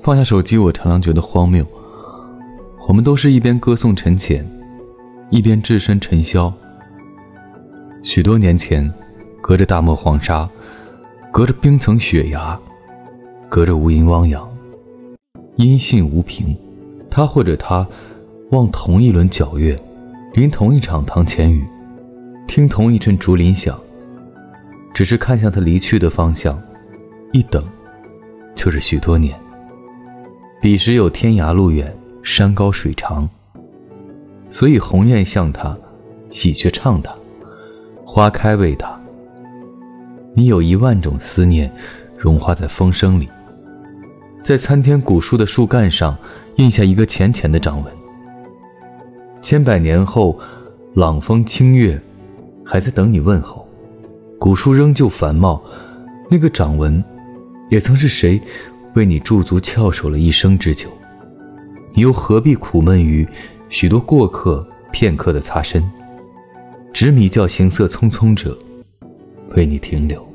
放下手机，我常常觉得荒谬。我们都是一边歌颂陈潜，一边置身尘嚣。许多年前，隔着大漠黄沙，隔着冰层雪崖，隔着无垠汪洋，音信无凭，他或者他，望同一轮皎月，临同一场堂前雨，听同一阵竹林响。只是看向他离去的方向，一等，就是许多年。彼时有天涯路远，山高水长。所以鸿雁向他，喜鹊唱他，花开为他。你有一万种思念，融化在风声里，在参天古树的树干上印下一个浅浅的掌纹。千百年后，朗风清月，还在等你问候。古树仍旧繁茂，那个掌纹，也曾是谁为你驻足翘首了一生之久？你又何必苦闷于许多过客片刻的擦身？执迷叫行色匆匆者为你停留。